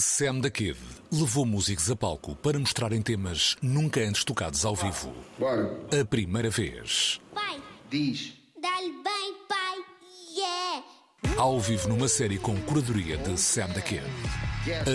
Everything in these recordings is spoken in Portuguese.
Sam da Kid levou músicos a palco para mostrarem temas nunca antes tocados ao vivo. Bora. A primeira vez. Pai, Diz. dá-lhe bem, pai. Yeah! Ao vivo numa série com curadoria de Sam da Kid.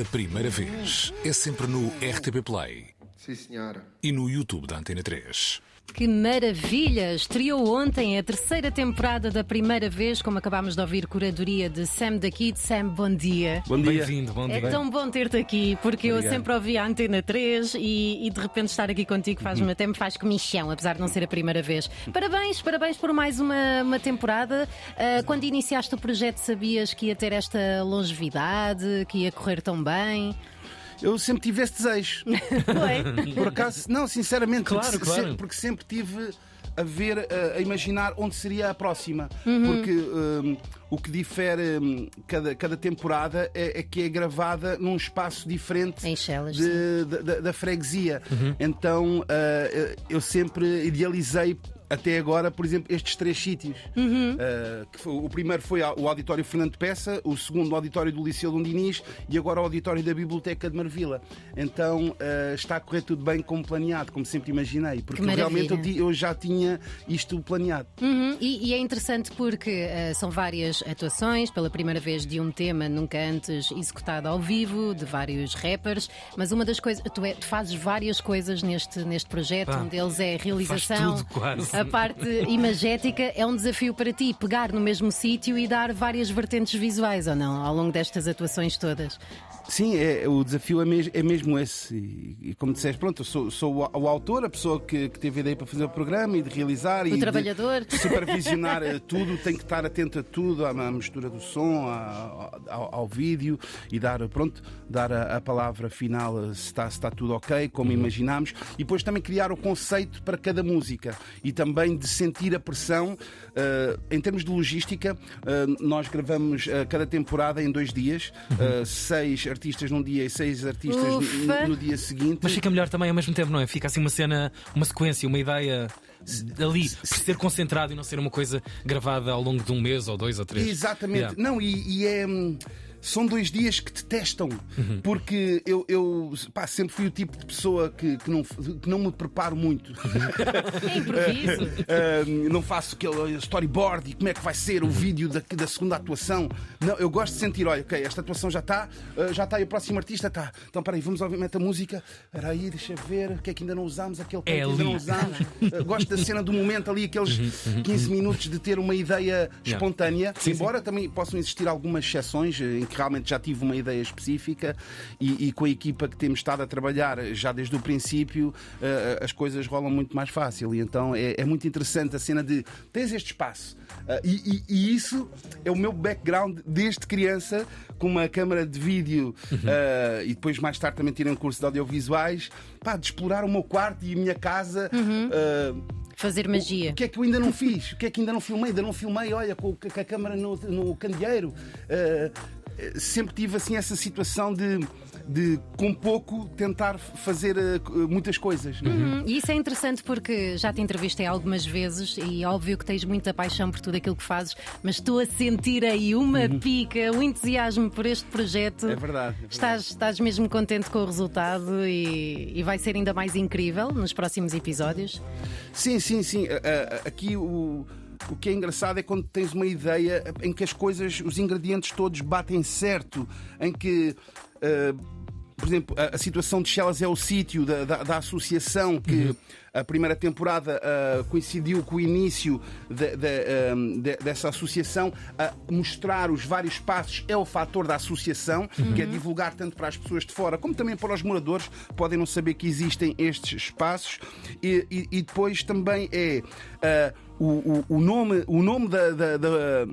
A primeira vez é sempre no RTP Play Sim, senhora. e no YouTube da Antena 3. Que maravilha! Estreou ontem a terceira temporada da primeira vez, como acabámos de ouvir, curadoria de Sam da Kid. Sam, bom dia. Bom dia. Bem-vindo, bom É dia. tão bom ter-te aqui, porque eu Obrigado. sempre ouvi a Antena 3 e, e de repente estar aqui contigo faz-me até me faz comichão, apesar de não ser a primeira vez. Parabéns, parabéns por mais uma, uma temporada. Ah, quando iniciaste o projeto, sabias que ia ter esta longevidade, que ia correr tão bem? Eu sempre tive esse desejo. Foi? Por acaso, não, sinceramente, Claro, porque, claro. se- porque sempre tive a ver, a, a imaginar onde seria a próxima. Porque hum, o que difere hum, cada, cada temporada é, é que é gravada num espaço diferente Em Chelas, de- da- da, da freguesia. Então ah, eu sempre idealizei. Até agora, por exemplo, estes três sítios. Ah, que foi- o primeiro foi o Auditório Fernando Peça, o segundo o Auditório do Liceu Dom Dinis e agora o Auditório da Biblioteca de Marvila. Então ah, está a correr tudo bem como planeado, como sempre imaginei. Porque Que realmente eu, eu já tinha isto planeado. Uhum, E, e é interessante porque eh, são várias atuações, pela primeira vez de um tema nunca antes executado ao vivo, de vários rappers, mas uma das coisas, tu, é- tu fazes várias coisas neste, neste projeto, Pá, um deles é a realização, tudo quase. a parte imagética, é um desafio para ti pegar no mesmo sítio e dar várias vertentes visuais ou não, ao longo destas atuações todas. Sim, é, o desafio é, mes- é mesmo esse. E, e como disseste, pronto, eu sou, sou o, o autor, a pessoa que, que teve a ideia para fazer o programa e de realizar. e de trabalhador. supervisionar eh, tudo, tem que estar atento a tudo, à, à mistura do som, à- ao, ao vídeo e dar, pronto, dar a, a palavra final eh, se está, se está tudo ok, como imaginámos. E depois também criar o conceito para cada música e também de sentir a pressão. eh, em termos de logística, eh, nós gravamos eh, cada temporada em dois dias, eh, seis artistas num dia e seis artistas no- no, no dia seguinte. Mas fica melhor também ao mesmo tempo, não é? Fica assim uma cena, uma sequência, uma ideia ali, por ser concentrado e não ser uma coisa gravada ao longo de um mês ou dois ou três. Exatamente. Yeah. Não, e, e é. São dois dias que te testam, Uhum. porque eu, eu pá, sempre fui o tipo de pessoa que, que, não, que não me preparo muito. É improviso. Hum, não faço aquele storyboard e como é que vai ser o vídeo da, da segunda atuação. Não, eu gosto de sentir, olha, ok, esta atuação já está, uh, já está e o próximo artista está. Então, peraí, vamos ouvir, a música. Espera aí, deixa ver, o que é que ainda não usámos, aquele que É ainda não usámos. Uh, gosto da cena do momento ali, aqueles 15 minutos de ter uma ideia espontânea, Sim, embora também possam existir algumas exceções eh, em que realmente já tive uma ideia específica e, e com a equipa que temos estado a trabalhar já desde o princípio eh, as coisas rolam muito mais fácil e então é, é muito interessante a cena de tens este espaço Ah, e, e- e isso é o meu background desde criança com uma câmara de vídeo ah, e depois mais tarde também tirei um curso de audiovisuais pá, de explorar o meu quarto e a minha casa ah, Fazer magia. o que é que eu ainda não fiz? O que é que ainda não filmei? Ainda não filmei, olha, com, com a câmara no, no candeeiro. Ah, sempre tive assim essa situação de, de com pouco, tentar fazer ah, muitas coisas. é? Hum, E isso é interessante porque já te entrevistei algumas vezes e óbvio que tens muita paixão por tudo aquilo que fazes, mas estou a sentir aí uma pica, um entusiasmo por este projeto. Uhum. É verdade, é verdade. Estás, estás mesmo contente com o resultado e, e vai ser ainda mais incrível nos próximos episódios. Sim, sim, sim. Ah, ah, Aqui o. O que é engraçado é quando tens uma ideia em que as coisas, os ingredientes todos batem certo, em que. ah, por exemplo, a, a situação de Chelas é o sítio da, da- da associação que a primeira temporada ah, coincidiu com o início de- de, ah, de- dessa associação. A mostrar os vários passos é o fator da associação, que é divulgar tanto para as pessoas de fora como também para os moradores, podem não saber que existem estes espaços. E, e- e depois também é. ah, o, o- o nome, o nome da- da- da-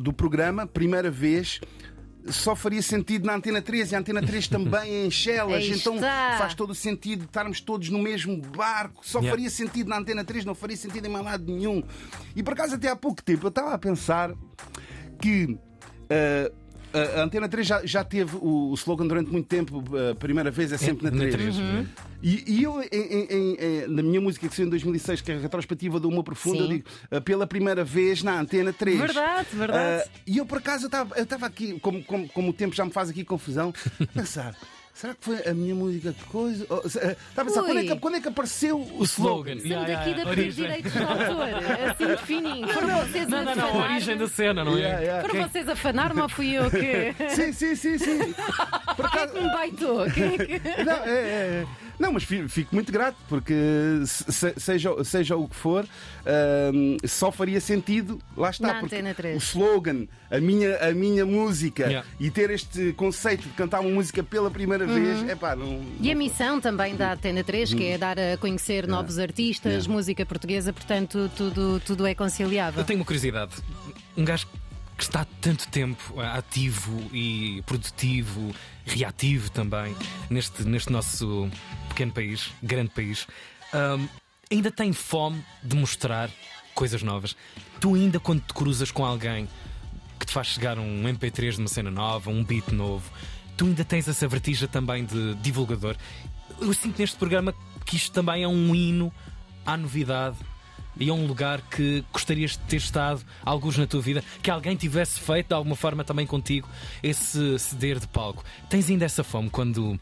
do programa, primeira vez, só faria sentido na Antena 3 e a Antena 3 também é em Chelas, então faz todo o sentido estarmos todos no mesmo barco. Só Yeah. faria sentido na Antena 3, não faria sentido em mais lado nenhum. E por acaso, até há pouco tempo, eu estava a pensar que. ah, a Antena 3 já, já teve o, o slogan durante muito tempo, a primeira vez é sempre na 3. Uhum. E, e eu, em- em- em- na minha música que saiu em 2006, que é a retrospectiva do Humor Profundo, Sim. eu digo eh, pela primeira vez na Antena 3. Verdade, verdade. Ah, e eu, por acaso, eu estava- eu estava aqui, como, como, como o tempo já me faz aqui confusão, a pensar. Será que foi a minha música que coisa? Oh, se- eh, Estava a pensar, Ui. quando é, que, quando é que apareceu o O slogan. Sendo Yeah, aqui yeah, da origem. direitos de autor, assim de fininho. Foram vocês Não, a não, não, a origem da cena, não é? Yeah, yeah. Foram vocês a afanar-me ou fui eu que. Sim, sim, sim, sim. Por Quem é acaso, que me baitou? Quem é que- Não, é, é, é. Não, mas fi- fico muito grato, porque se- se- seja, seja o que for, ahm, só faria sentido, lá está, Na porque Antena 3. o slogan, a minha, a minha música Yeah. e ter este conceito de cantar uma música pela primeira vez, é pá, não. Uhum. E a missão também da Antena 3, que é dar a conhecer novos artistas, Yeah. música portuguesa, portanto, tudo, tudo é conciliável. Eu tenho uma curiosidade. Um gajo que está tanto tempo eh, ativo e produtivo, reativo também, neste, neste nosso pequeno país, grande país, ahm, ainda tem fome de mostrar coisas novas. Tu ainda quando te cruzas com alguém que te faz chegar um MP3 de uma cena nova, um beat novo, tu ainda tens essa vertigem também de divulgador. Eu sinto neste programa que isto também é um hino à novidade e é um lugar que gostarias de ter estado alguns na tua vida, que alguém tivesse feito de alguma forma também contigo esse ceder de palco. Tens ainda essa fome quando,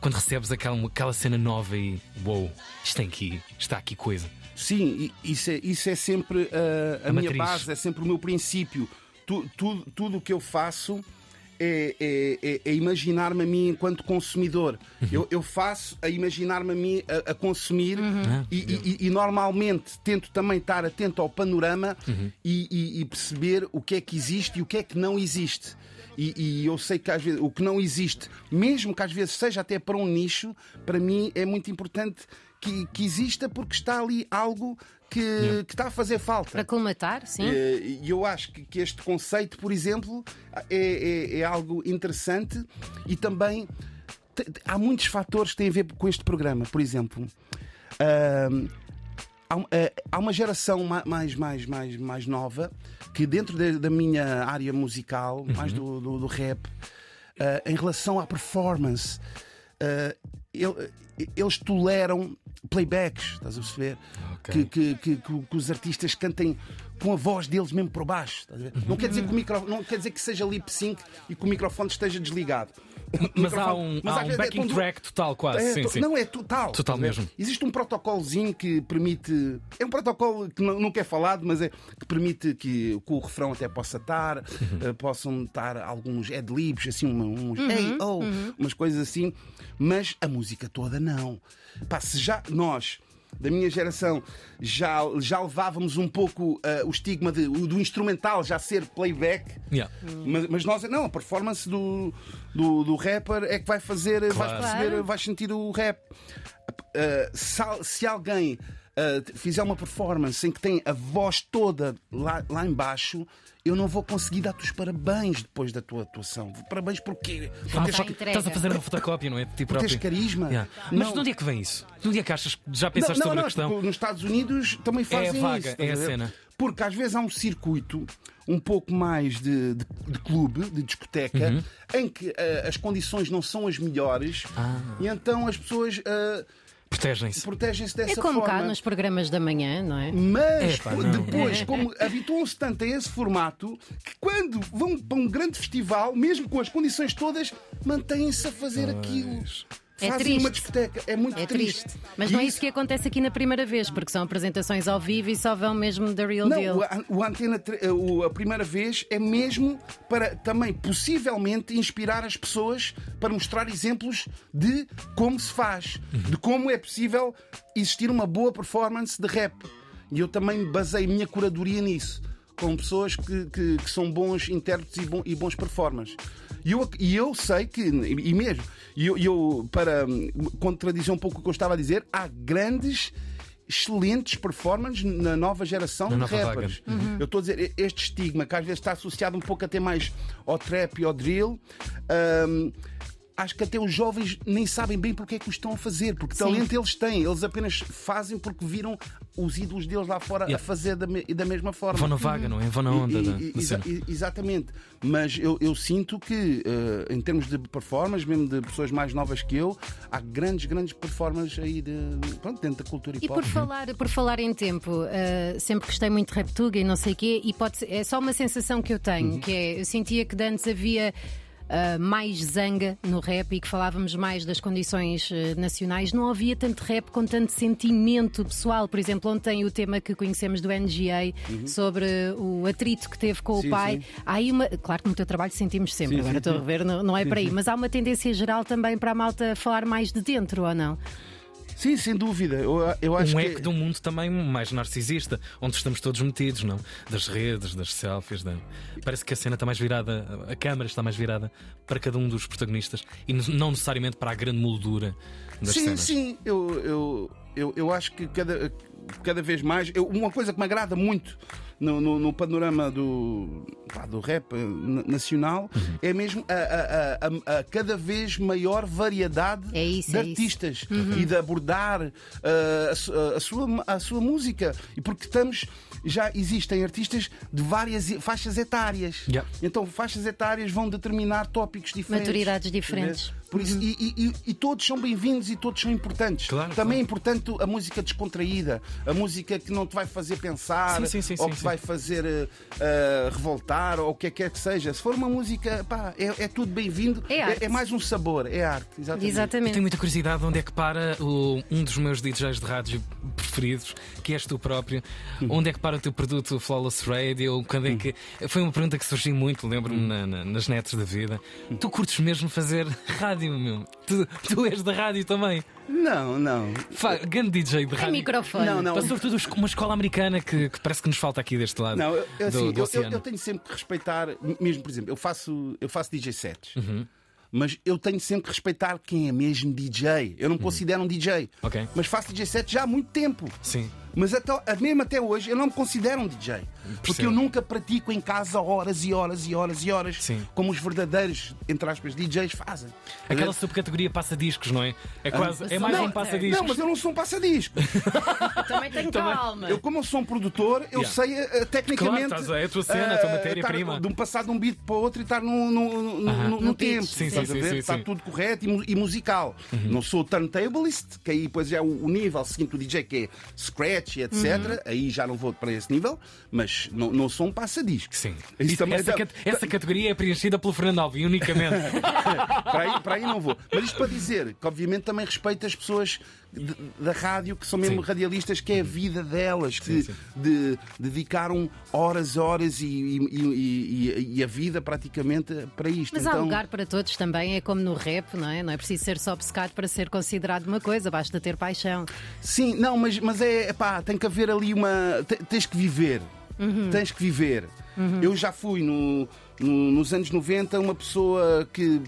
quando recebes aquela, aquela cena nova e uou, isto tem aqui, está aqui coisa. Sim, isso é, isso é sempre uh, a, A minha matriz. base, é sempre o meu princípio. Tu- tu- tudo o que eu faço é, é- é- é imaginar-me a mim enquanto consumidor. Uhum. Eu, eu faço a imaginar-me a mim a, a consumir Ah, e, e- e- e normalmente tento também estar atento ao panorama Uhum. e, e- e perceber o que é que existe e o que é que não existe. E, e eu sei que às vezes o que não existe, mesmo que às vezes seja até para um nicho, para mim é muito importante que, que exista porque está ali algo que, que está a fazer falta. Para colmatar, sim. Eh, E eu acho que, que este conceito, por exemplo, é, é- é algo interessante e também há muitos fatores que têm a ver com este programa. Por exemplo, há, um- eh, há uma geração ma- mais, mais, mais, mais nova que, dentro da, minha área musical, mais do, do- do rap, eh, em relação à performance, ele- eles toleram playbacks, estás a perceber? Que, que- que- que- que os artistas cantem com a voz deles mesmo por baixo. Não, quer dizer que o micro, não quer dizer que seja lip sync e que o microfone esteja desligado. Mas há um, mas há um é backing track total, quase. é, sim, sim. Não, é total. Total mesmo. Existe um protocolozinho que permite. É um protocolo que nunca é falado, mas é que permite que, que o refrão até possa estar, Uhum. eh, possam estar alguns ad-libs, assim, uns hey, oh, umas coisas assim, mas a música toda não. Pá, se já nós. Da minha geração já, já levávamos um pouco eh, o estigma de- do instrumental já ser playback, Yeah. mas, mas nós, não, a performance do, do, do rapper é que vai fazer, vais Claro. perceber, Claro. vais sentir o rap. Uh, se, se alguém uh, fizer uma performance em que tem a voz toda lá, lá em baixo, eu não vou conseguir dar-te os parabéns depois da tua atuação. Parabéns porquê? Ah, Porque, Já entrega. estás a fazer uma fotocópia, não é? De ti porque tens próprio. carisma. Yeah. Mas Não. de onde é que vem isso? De onde é que achas? Já Não, pensaste não, sobre não, a questão? tipo, nos Estados Unidos também fazem vaga, isso. é a cena. Porque às vezes há um circuito um pouco mais de, de- de clube, de discoteca, Uhum. em que eh, as condições não são as melhores Ah. e então as pessoas eh, Protegem-se. protegem-se dessa É como forma. cá nos programas da manhã, não é? Mas pô, não. depois, como habituam-se tanto a esse formato, que quando vão para um grande festival, mesmo com as condições todas, mantêm-se a fazer aquilo. É Fazem triste. uma discoteca. É muito É triste. Mas E não é isso que acontece aqui na primeira vez, porque são apresentações ao vivo e só vão mesmo da real Não, deal. o, an- o Antena tre- o- a primeira vez é mesmo para também possivelmente inspirar as pessoas para mostrar exemplos de como se faz, de como é possível existir uma boa performance de rap. E eu também basei a minha curadoria nisso, com pessoas que, que- que são bons intérpretes e, bom- e bons performers. E eu, e eu sei que, e mesmo, e eu, eu, para hum, contradizer um pouco o que eu estava a dizer, há grandes excelentes performances na nova geração Na de nova rappers. Eu estou a dizer, este estigma que às vezes está associado um pouco até mais ao trap e ao drill. hum, acho que até os jovens nem sabem bem porque é que o estão a fazer, porque talento eles têm, eles apenas fazem porque viram os ídolos deles lá fora Yeah. a fazer da, me- da mesma forma. Vão na vaga, não é? Vão na onda E- da, e- da exa- cena. e- exatamente. Mas eu, eu sinto que, eh, em termos de performance, mesmo de pessoas mais novas que eu, há grandes, grandes performances aí de, pronto, dentro da cultura E hip hop. por falar, por falar em tempo, uh, sempre gostei muito de rap tuga e não sei o quê, e pode ser- é só uma sensação que eu tenho, Uhum. que é, eu sentia que de antes havia. Uh, mais zanga no rap e que falávamos mais das condições uh, nacionais, não havia tanto rap com tanto sentimento pessoal. Por exemplo, ontem o tema que conhecemos do NGA sobre o atrito que teve com Uhum. Sim, o pai. sim. Há aí uma. Claro que no teu trabalho sentimos sempre, Sim, agora estou a rever, não, não é para aí, mas há uma tendência geral também para a malta falar mais de dentro, ou não? Sim, sem dúvida. Eu, eu acho um que. eco de um mundo também mais narcisista, onde estamos todos metidos, não? Das redes, das selfies. Da... Parece que a cena está mais virada, a câmara está mais virada para cada um dos protagonistas e não necessariamente para a grande moldura das sim, cenas. sim, eu, eu, eu, eu acho que cada, cada vez mais. eu- uma coisa que me agrada muito no, no- no panorama do, pá, do rap eh, na- nacional Uhum. é mesmo a, a- a- a- cada vez maior variedade É isso, de é isso. artistas e de abordar a, su- a sua, a sua música. E porque estamos. Já existem artistas de várias faixas etárias. Yeah. Então, faixas etárias vão determinar tópicos diferentes. Maturidades diferentes. Por isso, e, e- e- e todos são bem-vindos e todos são importantes. Claro, Também claro. é importante a música descontraída, a música que não te vai fazer pensar, Sim, sim, sim, ou sim, que te vai fazer eh, revoltar, ou o que é que quer que seja. Se for uma música, pá, é, é tudo bem-vindo. É arte. é, mais um sabor, é arte. Exatamente. Exatamente. Tenho muita curiosidade onde é que para o- um dos meus DJs de rádio preferidos, que és tu próprio. Onde é que para o teu produto Flawless Radio? Quando é que... Foi uma pergunta que surgiu muito, lembro-me, na- na- nas netas da vida. Tu curtes mesmo fazer rádio, meu? Tu, tu és da rádio também. Não, não. Fa... Grande DJ de É rádio. microfone. Não, não. Mas sobretudo uma escola americana que, que parece que nos falta aqui deste lado Não, eu, eu, assim, do, do eu- eu, eu tenho sempre que respeitar, mesmo por exemplo, eu faço, eu faço DJ sets. Uhum. Mas eu tenho sempre que respeitar quem é mesmo DJ. Eu não me considero um DJ. Uhum. Ok. Mas faço DJ set já há muito tempo. Sim. Mas até, mesmo até hoje eu não me considero um DJ. Porque eu nunca pratico em casa horas e horas e horas e horas Sim. como os verdadeiros, entre aspas, DJs fazem. Aquela subcategoria passa-discos, não é? É quase. É mais Não, um passadiscos. Não, mas eu não sou um passadisco. Também tenho calma. Eu, como eu sou um produtor, eu Yeah. sei eh, tecnicamente. Claro, estás a- é a tua cena, a tua eh, matéria-prima. De um passar de um beat para o outro e estar no, no, no No tempo. sim, estás sim, a sim, ver? sim, Está sim. tudo correto e, mu- e musical. Não sou turntablist, que aí depois já é o, o nível seguinte do DJ, que é scratch e etc. Aí já não vou para esse nível, mas não, não sou um passadisco. Sim. Isso também- essa, essa categoria é preenchida pelo Fernando Alvim unicamente. para, aí, para aí não vou. Mas isto para dizer que, obviamente, também respeito as pessoas de- da rádio que são mesmo Sim. radialistas, que é a vida delas, que Sim, sim. de- dedicaram horas, horas e, e- e- e- a vida praticamente para isto. Mas há então, lugar para todos também, é como no rap, não é? Não é preciso ser só obcecado para ser considerado uma coisa, basta ter paixão. Sim, não, mas, mas é pá, tem que haver ali uma. te- Tens que viver. Tens que viver. Eu já fui no- no- nos anos 90 uma pessoa que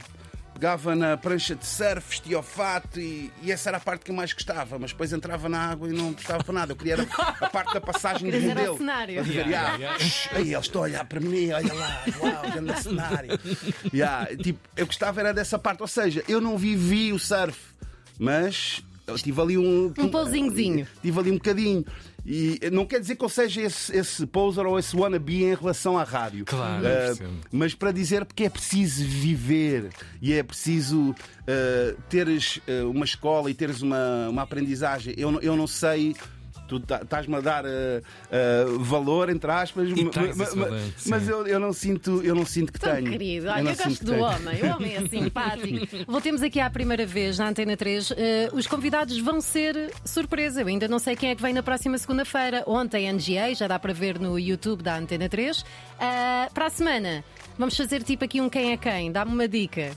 pegava na prancha de surf, vestia o fato e, e essa era a parte que eu mais gostava, mas depois entrava na água e não gostava para nada. Eu queria era a parte da passagem do era o modelo. cenário. A dizer, Yeah, "Yeah, yeah, Aí eles estão a olhar para mim, olha lá, uau, grande cenário. Yeah, tipo, eu gostava era dessa parte, ou seja, eu não vivi o surf, mas eu tive ali um. Um pousinhozinho. Tive ali um bocadinho. E não quer dizer que eu seja esse, esse poser ou esse wannabe em relação à rádio. Claro, percebo. mas para dizer porque é preciso viver e é preciso ah, teres ah, uma escola e teres uma, uma aprendizagem. Eu, eu não sei. Tu tá- estás-me a dar ah, ah, valor, entre aspas, E ma- tens ma- esse ma- valor, mas eu, eu não sinto, eu não sinto que Tão tenho. querido, Eu olha, eu, sinto gosto que do tenho. homem, o homem é simpático. Voltemos aqui à primeira vez na Antena 3. Eh, os convidados vão ser surpresa. Eu ainda não sei quem é que vem na próxima segunda-feira. Ontem, NGA, já dá para ver no YouTube da Antena 3. Ah, para a semana, vamos fazer tipo aqui um quem é quem. Dá-me uma dica.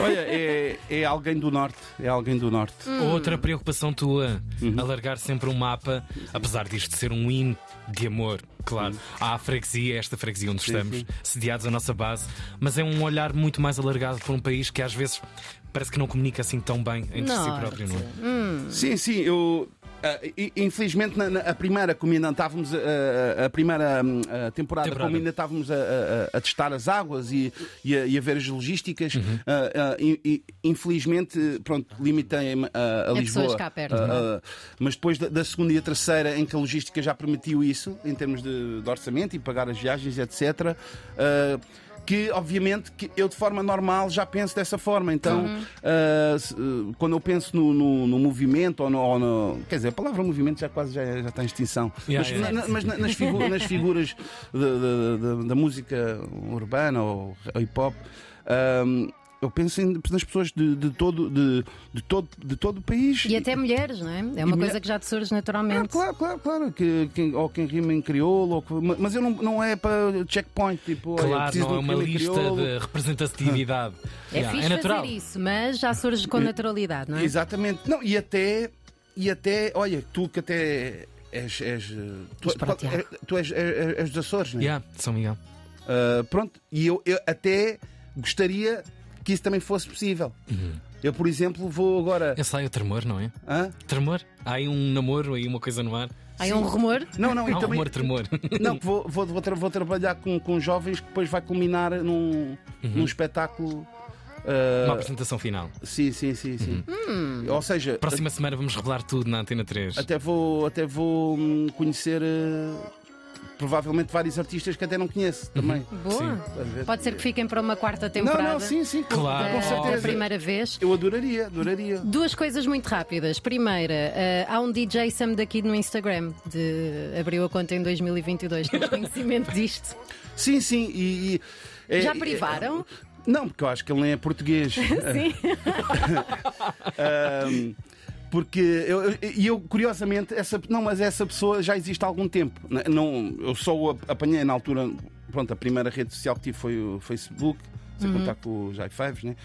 Olha, é, é alguém do norte. É alguém do norte. Hum. Outra preocupação tua, Uhum. alargar sempre um mapa, apesar disto ser um hino de amor, claro. Há a freguesia, esta freguesia onde estamos, Uhum. sim. sediados à nossa base, mas é um olhar muito mais alargado para um país que às vezes parece que não comunica assim tão bem entre si Norte. próprio, não é? Sim, sim, eu, I- infelizmente, na, na- a primeira, como ainda estávamos a, a- primeira a temporada, Temporada. como ainda estávamos a, a- a testar as águas e, e, a, e a ver as logísticas, i- i- infelizmente, pronto, limitei-me a, a É Lisboa. pessoas cá perto, é? mas depois da, da segunda e a terceira, em que a logística já permitiu isso, em termos de, de orçamento e pagar as viagens, etc. que obviamente que eu de forma normal já penso dessa forma. Então, Uhum. ah, quando eu penso no, no- no movimento ou no, ou no- Quer dizer, a palavra movimento já quase já, já está em extinção. Yeah, mas, yeah. na- mas na- nas, figu- nas figuras da- da- da- da música urbana ou hip hop. ah, eu penso em- nas pessoas de, de todo, de, de todo, de todo o país. E até mulheres, não é? É uma E coisa mulher- que já te surge Ah, naturalmente. claro, claro, claro. Que, quem- ou quem rima em crioulo, ou que- mas eu não, não é para checkpoint. Tipo, Claro, não é um uma lista crioulo. de representatividade. É Yeah, fixe é natural. fazer isso, mas já surge com naturalidade, não é? Exatamente. Não, e até, e até, olha, tu que até és. és eh, tu, qual- é- tu és, és- és dos Açores, não é? Yeah, São Miguel. Ah, pronto, e eu, eu até gostaria que isso também fosse possível. Uhum. Eu, por exemplo, vou agora. Esse aí é o tremor, não é? Hã? Tremor? Há aí um namoro, aí uma coisa no ar. Há um rumor. Não, não, e Há um também. rumor, tremor. Não, vou, vou, vou, tra- vou trabalhar com, com jovens que depois vai culminar num, num espetáculo. ah, Uma apresentação final. sim, sim, sim, sim. Uhum. Ou seja, Próxima semana vamos revelar tudo na Antena 3. até vou, até vou hum, conhecer eh, provavelmente vários artistas que até não conheço também. Boa. Pode ser que fiquem para uma quarta Não, temporada. não, sim, sim, com, Claro. com certeza. da primeira vez. Eu adoraria, adoraria. Duas coisas muito rápidas. Primeira, eh, há um DJ Sam daqui no Instagram, de, abriu a conta em 2022. Tens conhecimento disto? Sim, sim. E, e- é- Já é- privaram? Não, porque eu acho que ele nem é português. Sim. Ahm, porque eu, e eu, curiosamente, essa, não, mas essa pessoa já existe há algum tempo. Não, eu só o ap- apanhei na altura. Pronto, a primeira rede social que tive foi o Facebook, sem contar com os i5s, né?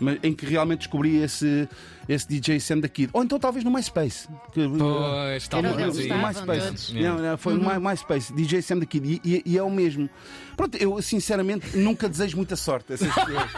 mas em que realmente descobri esse, esse DJ Sam da Kid. Ou então talvez no MySpace. Que, Pois, talvez aí. eles no MySpace. Não, não, foi no My- MySpace, DJ Sam da Kid. E, e- e é o mesmo. Pronto, eu sinceramente nunca desejo muita sorte a essas pessoas.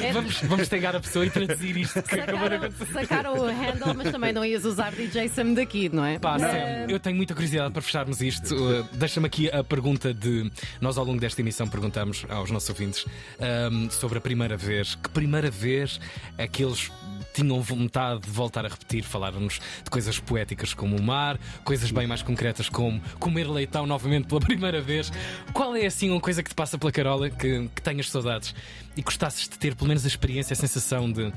É Vamos, vamos pegar a pessoa e traduzir isto Sacaram, sacaram o handle, mas também não ias usar DJ Sam daqui, não é? Pá, Eh, Sam, eu tenho muita curiosidade para fecharmos isto. Uh, Deixa-me aqui a pergunta de. Nós, ao longo desta emissão, perguntamos aos nossos ouvintes um, sobre a primeira vez. Que primeira vez é que eles tinham vontade de voltar a repetir? Falaram-nos de coisas poéticas como o mar, coisas bem mais concretas como comer leitão novamente pela primeira vez. Qual é assim uma coisa que te passa pela carola que, que tenhas saudades e gostasses de ter pelo menos a experiência, a sensação de.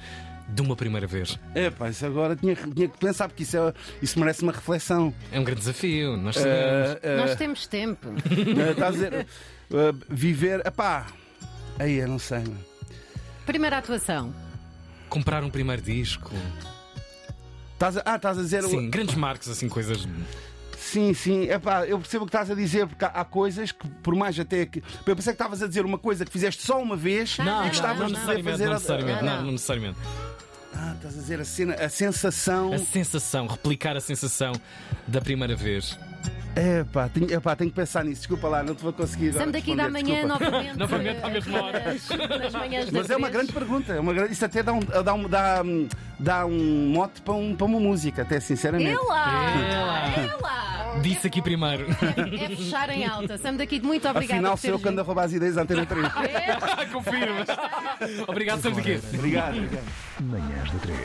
De uma primeira vez. É pá, isso agora tinha, tinha que pensar, porque isso, é, isso merece uma reflexão. É um grande desafio, nós sabemos. Ah, ah, Nós temos tempo. ah, Estás a dizer, ah, viver. Epá, aí eu não sei. Primeira atuação. Comprar um primeiro disco. Estás a, ah, estás a dizer. Sim, grandes marcos, assim, coisas. Sim, sim. Epá, eu percebo o que estás a dizer, porque há, há coisas que, por mais até que. Eu pensei que estavas a dizer uma coisa que fizeste só uma vez. Não, não, e não, de não. necessariamente, fazer. não a- necessariamente, Não, não, não. não necessariamente. Ah, estás a dizer a, cena, a sensação. A sensação, replicar a sensação da primeira vez. Epá, tenho, epá, tenho que pensar nisso. Desculpa lá, não te vou conseguir. agora Estamos daqui da manhã desculpa. novamente. Novamente à mesma hora. Nas, nas manhãs da Mas é uma grande pergunta. É uma grande... Isso até dá um, dá um, dá, um- dá um mote para, um- para uma música, até sinceramente. Ela! Ela! Ela! Disse aqui primeiro. É fechar em alta. Sam daqui, muito obrigada Afinal, sou eu que ando a roubar as ideias à Antena 3. vindo. É. Confirma. Obrigado, sempre aqui. Obrigado. obrigado. Manhãs da 3.